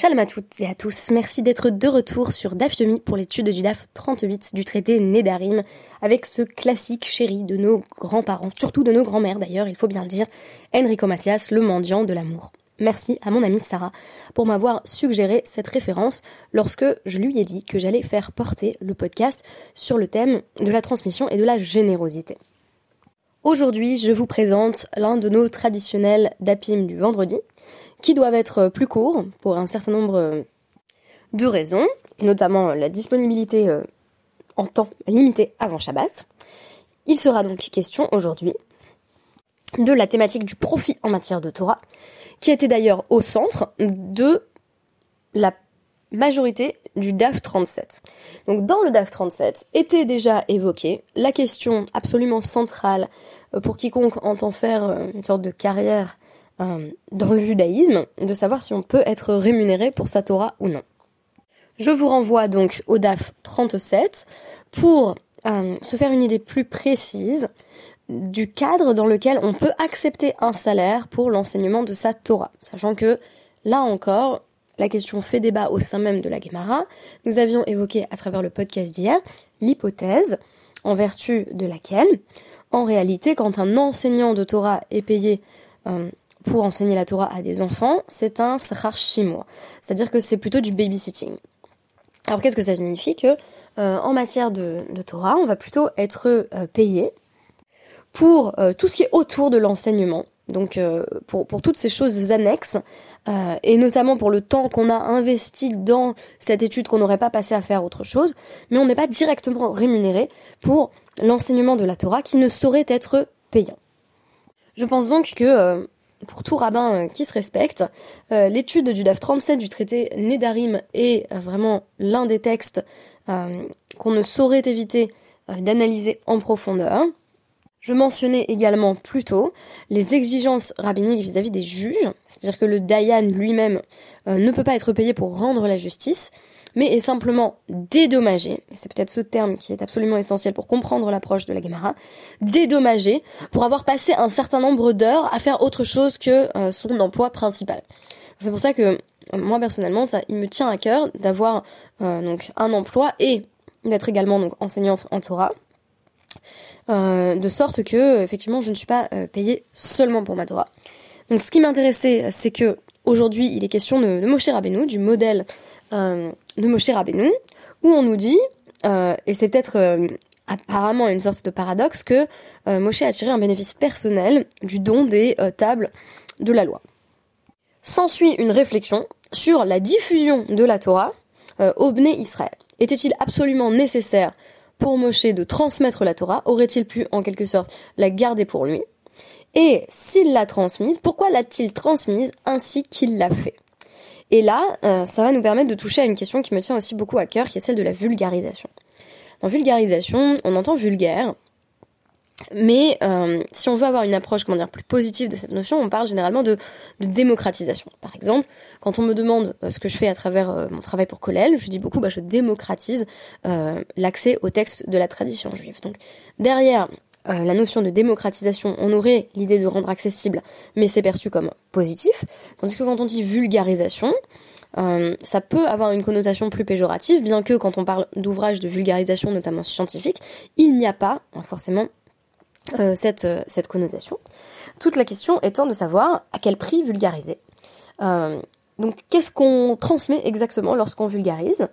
Shalom à toutes et à tous, merci d'être de retour sur DAF Yomi pour l'étude du DAF 38 du traité Nédarim, avec ce classique chéri de nos grands-parents, surtout de nos grands-mères d'ailleurs, il faut bien le dire, Enrico Macias, le mendiant de l'amour. Merci à mon amie Sarah pour m'avoir suggéré cette référence lorsque je lui ai dit que j'allais faire porter le podcast sur le thème de la transmission et de la générosité. Aujourd'hui, je vous présente l'un de nos traditionnels dapim du vendredi, qui doivent être plus courts pour un certain nombre de raisons, et notamment la disponibilité euh, en temps limité avant Shabbat. Il sera donc question aujourd'hui de la thématique du profit en matière de Torah, qui était d'ailleurs au centre de la majorité du DAF 37. Donc dans le DAF 37 était déjà évoquée la question absolument centrale euh, pour quiconque entend faire euh, une sorte de carrière euh, dans le judaïsme, de savoir si on peut être rémunéré pour sa Torah ou non. Je vous renvoie donc au DAF 37 pour se faire une idée plus précise du cadre dans lequel on peut accepter un salaire pour l'enseignement de sa Torah, sachant que là encore, la question fait débat au sein même de la Gemara. Nous avions évoqué à travers le podcast d'hier l'hypothèse en vertu de laquelle, en réalité, quand un enseignant de Torah est payé euh, pour enseigner la Torah à des enfants, c'est un sachar c'est-à-dire que c'est plutôt du babysitting. Alors qu'est-ce que ça signifie que euh, en matière de, Torah, on va plutôt être euh, payé pour tout ce qui est autour de l'enseignement, donc pour, toutes ces choses annexes euh, et notamment pour le temps qu'on a investi dans cette étude qu'on n'aurait pas passé à faire autre chose, mais on n'est pas directement rémunéré pour l'enseignement de la Torah qui ne saurait être payant. Je pense donc que euh, pour tout rabbin euh, qui se respecte, l'étude du DAF 37 du traité Nédarim est vraiment l'un des textes qu'on ne saurait éviter d'analyser en profondeur. Je mentionnais également plus tôt les exigences rabbiniques vis-à-vis des juges, c'est-à-dire que le Dayan lui-même euh, ne peut pas être payé pour rendre la justice, mais est simplement dédommagé, c'est peut-être ce terme qui est absolument essentiel pour comprendre l'approche de la Gemara, dédommagé pour avoir passé un certain nombre d'heures à faire autre chose que euh, son emploi principal. C'est pour ça que moi personnellement, ça, il me tient à cœur d'avoir euh, donc un emploi et d'être également donc enseignante en Torah. Euh, de sorte que effectivement je ne suis pas payée seulement pour ma Torah. Donc ce qui m'intéressait, c'est que aujourd'hui il est question de, de Moshe Rabbeinu, du modèle euh, de Moshe Rabbeinu, où on nous dit, et c'est peut-être apparemment une sorte de paradoxe, que Moshe a tiré un bénéfice personnel du don des tables de la loi. S'ensuit une réflexion sur la diffusion de la Torah au Bné Israël. Était-il absolument nécessaire pour Moshe de transmettre la Torah? Aurait-il pu, en quelque sorte, la garder pour lui? Et s'il l'a transmise, pourquoi l'a-t-il transmise ainsi qu'il l'a fait? Et là, euh, ça va nous permettre de toucher à une question qui me tient aussi beaucoup à cœur, qui est celle de la vulgarisation. Dans vulgarisation, on entend vulgaire, mais euh, si on veut avoir une approche comment dire plus positive de cette notion, on parle généralement de, démocratisation. Par exemple, quand on me demande euh, ce que je fais à travers mon travail pour Colel, je dis beaucoup bah, je démocratise l'accès au texte de la tradition juive. Donc derrière la notion de démocratisation, on aurait l'idée de rendre accessible, mais c'est perçu comme positif. Tandis que quand on dit vulgarisation, ça peut avoir une connotation plus péjorative, bien que quand on parle d'ouvrages de vulgarisation, notamment scientifique, il n'y a pas forcément euh, cette, euh, cette connotation. Toute la question étant de savoir à quel prix vulgariser. Euh, donc qu'est-ce qu'on transmet exactement lorsqu'on vulgarise?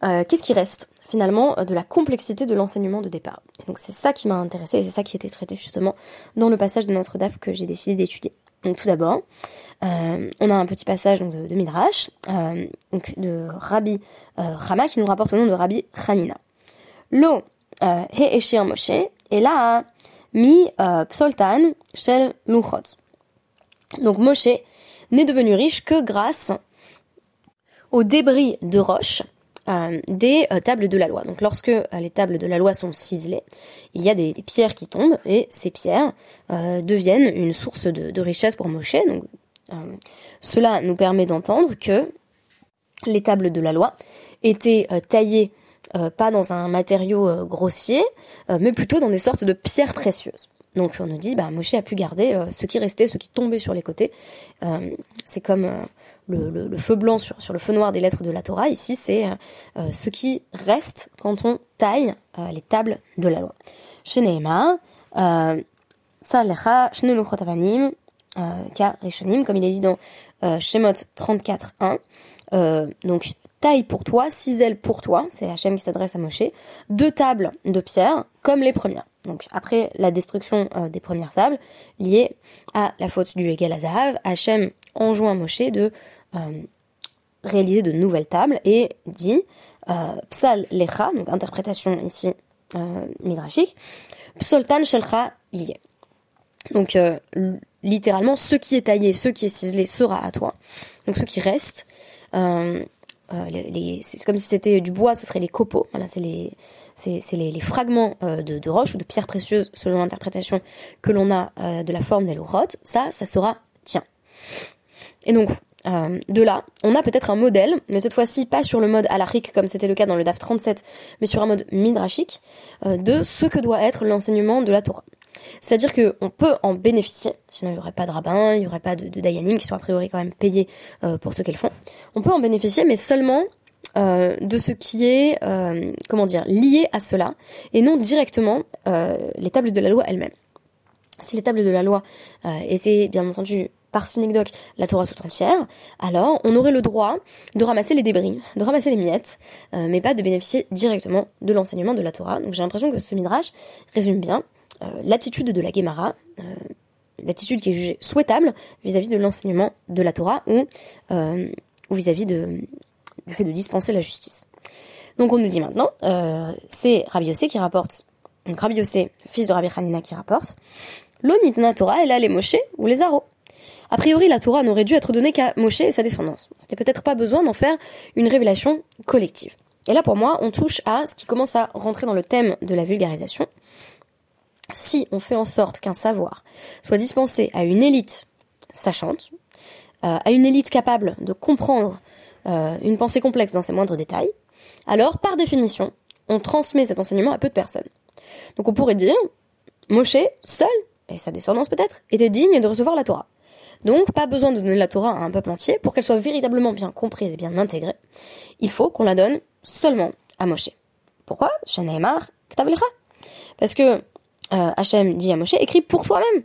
Qu'est-ce qui reste? Finalement de la complexité de l'enseignement de départ Donc c'est ça qui m'a intéressé et c'est ça qui a été traité justement dans le passage de notre DAF que j'ai décidé d'étudier. Donc tout d'abord, on a un petit passage de, Midrash, donc de Rabbi Rama qui nous rapporte le nom de Rabbi Hanina. Lo he Moshe, et là mi euh, psoltan shel luchot. Donc Moshe n'est devenu riche que grâce aux débris de roche euh, des euh, tables de la loi. Donc lorsque les tables de la loi sont ciselées, il y a des, pierres qui tombent et ces pierres deviennent une source de, richesse pour Moshe. Donc cela nous permet d'entendre que les tables de la loi étaient taillées euh, pas dans un matériau euh, grossier, euh, mais plutôt dans des sortes de pierres précieuses. Donc on nous dit, bah Moshe a pu garder ce qui restait, ce qui tombait sur les côtés. c'est comme le, feu blanc sur, sur le feu noir des lettres de la Torah. Ici, c'est ce qui reste quand on taille les tables de la loi. Sheneema, Lecha, Shne Avanim, Ka Rishonim, comme il est dit dans Shemot 34.1. donc taille pour toi, six pour toi, c'est Hachem qui s'adresse à Moshe, deux tables de pierre, comme les premières. Donc après la destruction euh, des premières tables, liées à la faute du Egel Azahav, Hachem enjoint Moshe de euh, réaliser de nouvelles tables et dit euh, Psal Lecha, donc interprétation ici midrashique, Psoltan Shelcha Yé. Donc littéralement, ce qui est taillé, ce qui est ciselé sera à toi. Donc ce qui reste, les, c'est comme si c'était du bois, ce serait les copeaux. Voilà, c'est les, c'est, les, fragments euh, de, de roches ou de pierres précieuses, selon l'interprétation que l'on a euh, de la forme des. Ça, ça sera tien. Et donc, de là, on a peut-être un modèle, mais cette fois-ci pas sur le mode alarique comme c'était le cas dans le DAF 37, mais sur un mode midrashique, de ce que doit être l'enseignement de la Torah. C'est-à-dire qu'on peut en bénéficier, sinon il n'y aurait pas de rabbin, il n'y aurait pas de, de dayanim qui sont a priori quand même payés euh, pour ce qu'elles font. On peut en bénéficier, mais seulement euh, de ce qui est, euh, comment dire, lié à cela, et non directement les tables de la loi elles-mêmes. Si les tables de la loi étaient bien entendu par synecdoque la Torah tout entière, alors on aurait le droit de ramasser les débris, de ramasser les miettes, mais pas de bénéficier directement de l'enseignement de la Torah. Donc j'ai l'impression que ce midrash résume bien l'attitude de la Gemara, euh, l'attitude qui est jugée souhaitable vis-à-vis de l'enseignement de la Torah ou, euh, vis-à-vis du fait de dispenser la justice. Donc on nous dit maintenant, c'est Rabbi Yossé qui rapporte, donc Rabbi Yossé, fils de Rabbi Hanina qui rapporte, l'onitna Torah, elle a les Moshe ou les Aro. A priori, la Torah n'aurait dû être donnée qu'à Moshe et sa descendance. C'était peut-être pas besoin d'en faire une révélation collective. Et là, pour moi, on touche à ce qui commence à rentrer dans le thème de la vulgarisation, si on fait en sorte qu'un savoir soit dispensé à une élite sachante, euh, à une élite capable de comprendre euh, une pensée complexe dans ses moindres détails, alors par définition, on transmet cet enseignement à peu de personnes. Donc on pourrait dire, Moshe, seul, et sa descendance peut-être, était digne de recevoir la Torah. Donc pas besoin de donner la Torah à un peuple entier pour qu'elle soit véritablement bien comprise et bien intégrée. Il faut qu'on la donne seulement à Moshe. Pourquoi? Parce que euh, Hachem dit à Moshe, écris pour toi-même.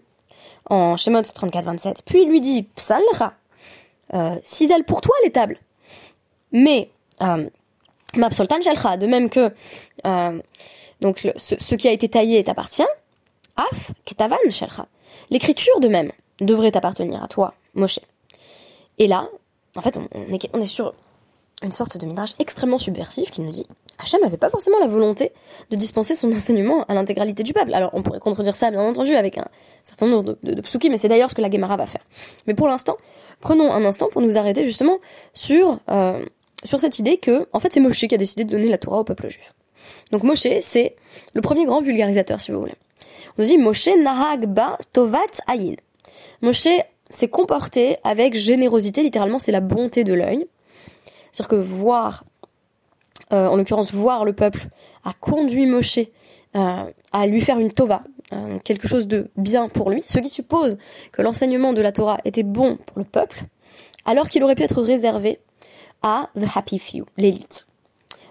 En Shemot 34-27. Puis il lui dit, Psalra, euh, pour toi les tables. Mais, euh, Mapsoltan Shalcha, de même que, euh, donc, ce, qui a été taillé t'appartient, Af, Ketavan Shalcha. L'écriture de même devrait t'appartenir à toi, Moshe. Et là, en fait, on, est, on est sur une sorte de midrash extrêmement subversif qui nous dit Hachem n'avait pas forcément la volonté de dispenser son enseignement à l'intégralité du peuple. Alors on pourrait contredire ça bien entendu avec un certain nombre de, de, mais c'est d'ailleurs ce que la Gemara va faire. Mais pour l'instant, prenons un instant pour nous arrêter justement sur euh, sur cette idée que en fait c'est Moshe qui a décidé de donner la Torah au peuple juif. Donc Moshe c'est le premier grand vulgarisateur si vous voulez. On dit Moshe nahag ba tovat ayin. Moshe s'est comporté avec générosité, littéralement c'est la bonté de l'œil c'est-à-dire que voir, euh, en l'occurrence voir le peuple, a conduit Moshe euh, à lui faire une tova, euh, quelque chose de bien pour lui, ce qui suppose que l'enseignement de la Torah était bon pour le peuple, alors qu'il aurait pu être réservé à the happy few, l'élite.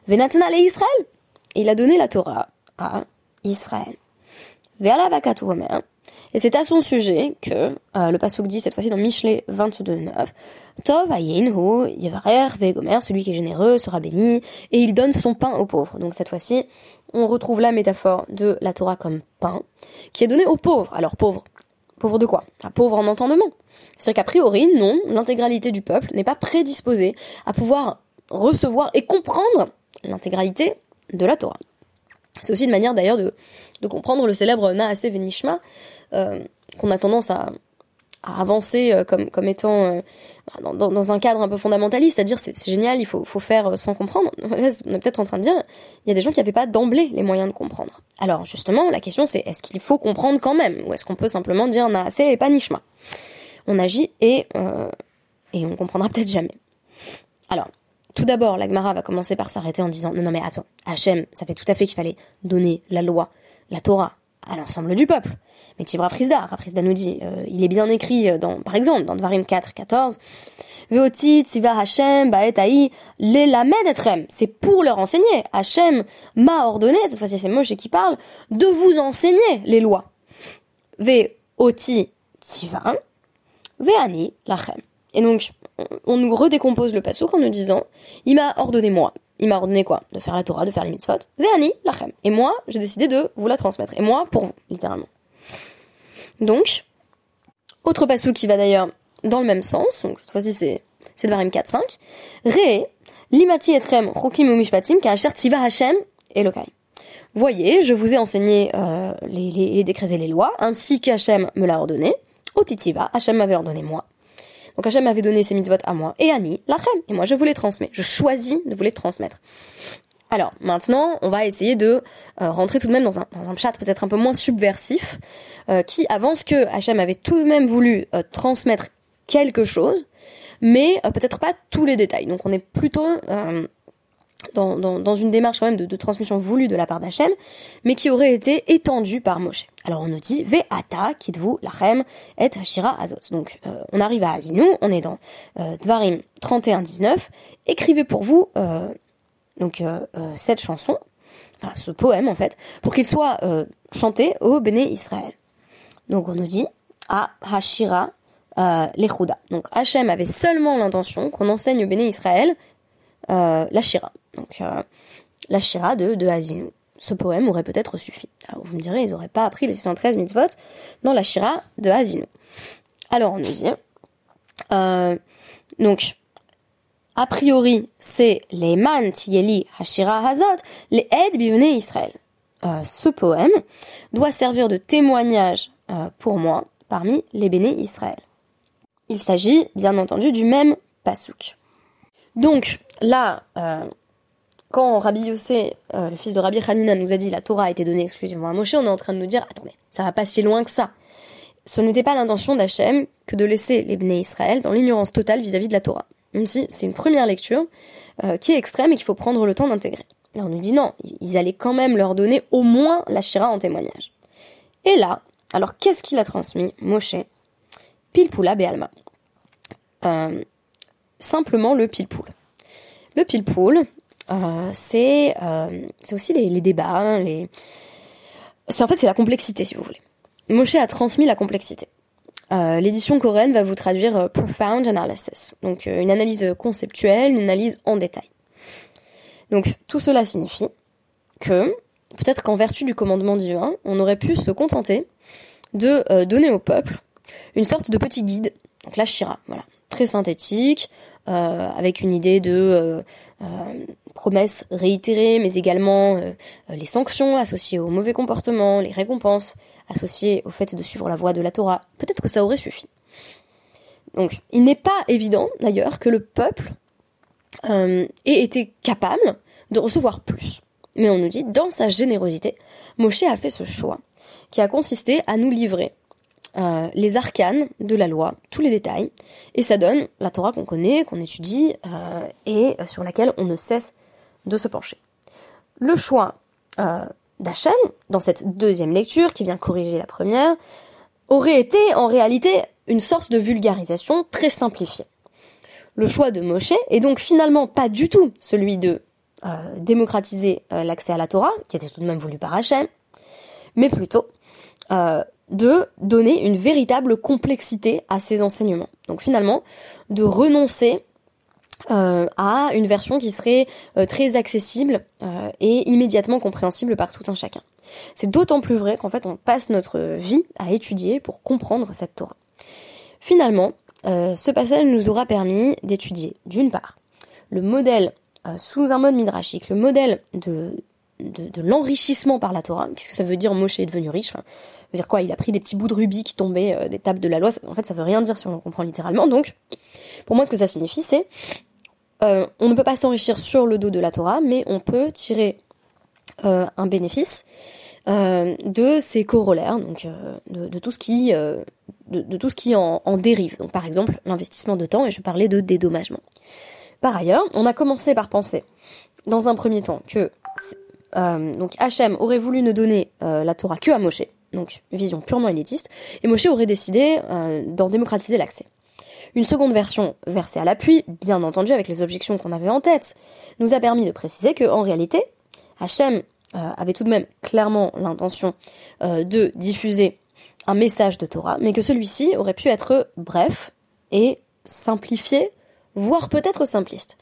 Venatna le Israël, il a donné la Torah à Israël. Vers la et c'est à son sujet que euh, le Passouk dit cette fois-ci dans Michelet 22.9 Tov hu yevarer vegomer, celui qui est généreux sera béni, et il donne son pain aux pauvres. Donc cette fois-ci, on retrouve la métaphore de la Torah comme pain, qui est donné aux pauvres. Alors pauvres, pauvres de quoi? Ah, Pauvres en entendement. C'est-à-dire qu'a priori, non, l'intégralité du peuple n'est pas prédisposée à pouvoir recevoir et comprendre l'intégralité de la Torah. C'est aussi une manière d'ailleurs de, de comprendre le célèbre Naase Venishma, euh, qu'on a tendance à, avancer euh, comme, comme étant euh, dans, dans, un cadre un peu fondamentaliste, c'est-à-dire c'est, génial, il faut, faut faire sans comprendre. on est peut-être en train de dire, il y a des gens qui n'avaient pas d'emblée les moyens de comprendre. Alors justement, la question c'est est-ce qu'il faut comprendre quand même, ou est-ce qu'on peut simplement dire Naase et pas Nishma? On agit et, et on comprendra peut-être jamais. Alors, tout d'abord, l'Agmara va commencer par s'arrêter en disant non, non, mais attends, Hachem, ça fait tout à fait qu'il fallait donner la loi, la Torah à l'ensemble du peuple. Mais Tivra Frisda, Rafrizda nous dit, euh, il est bien écrit dans, par exemple, dans Dvarim 4, 14, Veoti, Tziva Hashem, Baet Lelamed Etrem. C'est pour leur enseigner. Hashem m'a ordonné, cette fois-ci c'est Moshe qui parle, de vous enseigner les lois. Veoti, Tziva, Veani, Lachem. Et donc, on nous redécompose le pasouk en nous disant, il m'a ordonné moi. Il m'a ordonné quoi? De faire la Torah, de faire les mitzvot. Ve'ani, lachem. Et moi, j'ai décidé de vous la transmettre. Et moi, pour vous, littéralement. Donc, autre pasouk qui va d'ailleurs dans le même sens, donc cette fois-ci c'est, c'est Varim 4, 5. Re, limati etrem chokim umishpatim ka'asher tziva Hashem Elokai. Voyez, je vous ai enseigné euh, les, les, les, et les lois, ainsi qu'Hachem me l'a ordonné. Otitiva, Hachem m'avait ordonné moi. Donc Hachem m'avait donné ses mitzvot à moi et Annie, lachem. Et moi je vous les transmets. Je choisis de vous les transmettre. Alors maintenant, on va essayer de euh, rentrer tout de même dans un, dans un chat peut-être un peu moins subversif, euh, qui avance que Hachem avait tout de même voulu euh, transmettre quelque chose, mais peut-être pas tous les détails. Donc on est plutôt dans, une démarche quand même de, transmission voulue de la part d'Hachem, mais qui aurait été étendue par Moshe. Alors on nous dit Ve'ata kitvu lachem et hashira azot. Donc euh, on arrive à Azinu, on est dans euh, Dvarim 31-19. Écrivez pour vous euh, donc cette chanson, ce poème en fait, pour qu'il soit chanté au Béné Israël. Donc on nous dit à Hashira l'Echouda. Donc Hachem avait seulement l'intention qu'on enseigne au Béné Israël la Shira. Donc euh, la Shira de, de. Ce poème aurait peut-être suffi. Alors vous me direz, ils n'auraient pas appris les 613 mitzvot dans la Shira de Hazinu. Alors on nous dit, euh, donc a priori c'est les man tiyeli hashira hazot, les ed bivene Israël. Euh, ce poème doit servir de témoignage pour moi parmi les béné Israël. Il s'agit bien entendu du même pasouk. Donc là, quand Rabbi Yossé, euh, le fils de Rabbi Hanina, nous a dit la Torah a été donnée exclusivement à Moshe, on est en train de nous dire attendez, ça va pas si loin que ça. Ce n'était pas l'intention d'Hachem que de laisser les Israël dans l'ignorance totale vis-à-vis de la Torah. Même si c'est une première lecture euh, qui est extrême et qu'il faut prendre le temps d'intégrer. Et on nous dit non, ils allaient quand même leur donner au moins la Shira en témoignage. Et là, alors qu'est-ce qu'il a transmis Moshe? Pilpula Be'alma. Euh, simplement le pile-poule. Le pile-poule, euh, c'est euh, c'est aussi les, débats, hein, c'est en fait c'est la complexité si vous voulez. Moshe a transmis la complexité. Euh, L'édition coréenne va vous traduire euh, profound analysis, donc euh, une analyse conceptuelle, une analyse en détail. Donc tout cela signifie que peut-être qu'en vertu du commandement divin, on aurait pu se contenter de euh, donner au peuple une sorte de petit guide, donc la Shira, voilà, très synthétique, euh, avec une idée de euh, euh, promesses réitérées, mais également les sanctions associées au mauvais comportement, les récompenses associées au fait de suivre la voie de la Torah. Peut-être que ça aurait suffi. Donc, il n'est pas évident, d'ailleurs, que le peuple ait été capable de recevoir plus. Mais on nous dit, dans sa générosité, Moshe a fait ce choix, qui a consisté à nous livrer euh, les arcanes de la loi, tous les détails, et ça donne la Torah qu'on connaît, qu'on étudie, euh, et sur laquelle on ne cesse de se pencher. Le choix euh, d'Hachem, dans cette deuxième lecture, qui vient corriger la première, aurait été en réalité une sorte de vulgarisation très simplifiée. Le choix de Moshe est donc finalement pas du tout celui de démocratiser l'accès à la Torah, qui était tout de même voulu par Hachem, mais plutôt de donner une véritable complexité à ces enseignements. Donc finalement, de renoncer euh, à une version qui serait euh, très accessible euh, et immédiatement compréhensible par tout un chacun. C'est d'autant plus vrai qu'en fait on passe notre vie à étudier pour comprendre cette Torah. Finalement, ce passage nous aura permis d'étudier d'une part le modèle sous un mode midrashique, le modèle de, l'enrichissement par la Torah. Qu'est-ce que ça veut dire Moshe est devenu riche? Veut dire quoi? Il a pris des petits bouts de rubis qui tombaient euh, des tables de la loi. En fait, ça veut rien dire si on le comprend littéralement. Donc, pour moi, ce que ça signifie, c'est euh, on ne peut pas s'enrichir sur le dos de la Torah, mais on peut tirer euh, un bénéfice euh, de ses corollaires, donc de, tout ce qui, de, tout ce qui en, en dérive. Donc, par exemple, l'investissement de temps, et je parlais de dédommagement. Par ailleurs, on a commencé par penser, dans un premier temps, que Hachem aurait voulu ne donner la Torah que à Moshe, donc vision purement élitiste, et Moshe aurait décidé euh, d'en démocratiser l'accès. Une seconde version, versée à l'appui, bien entendu avec les objections qu'on avait en tête, nous a permis de préciser que en réalité, Hachem euh, avait tout de même clairement l'intention euh, de diffuser un message de Torah, mais que celui-ci aurait pu être bref et simplifié, voire peut-être simpliste.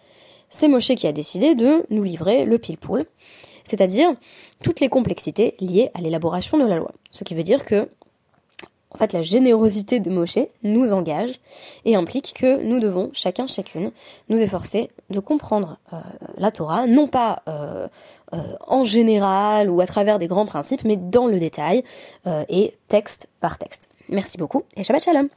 C'est Moshe qui a décidé de nous livrer le pile-poule, c'est-à-dire toutes les complexités liées à l'élaboration de la loi. Ce qui veut dire que en fait, la générosité de Moshe nous engage et implique que nous devons, chacun, chacune, nous efforcer de comprendre euh, la Torah, non pas euh, euh, en général ou à travers des grands principes, mais dans le détail et texte par texte. Merci beaucoup et Shabbat Shalom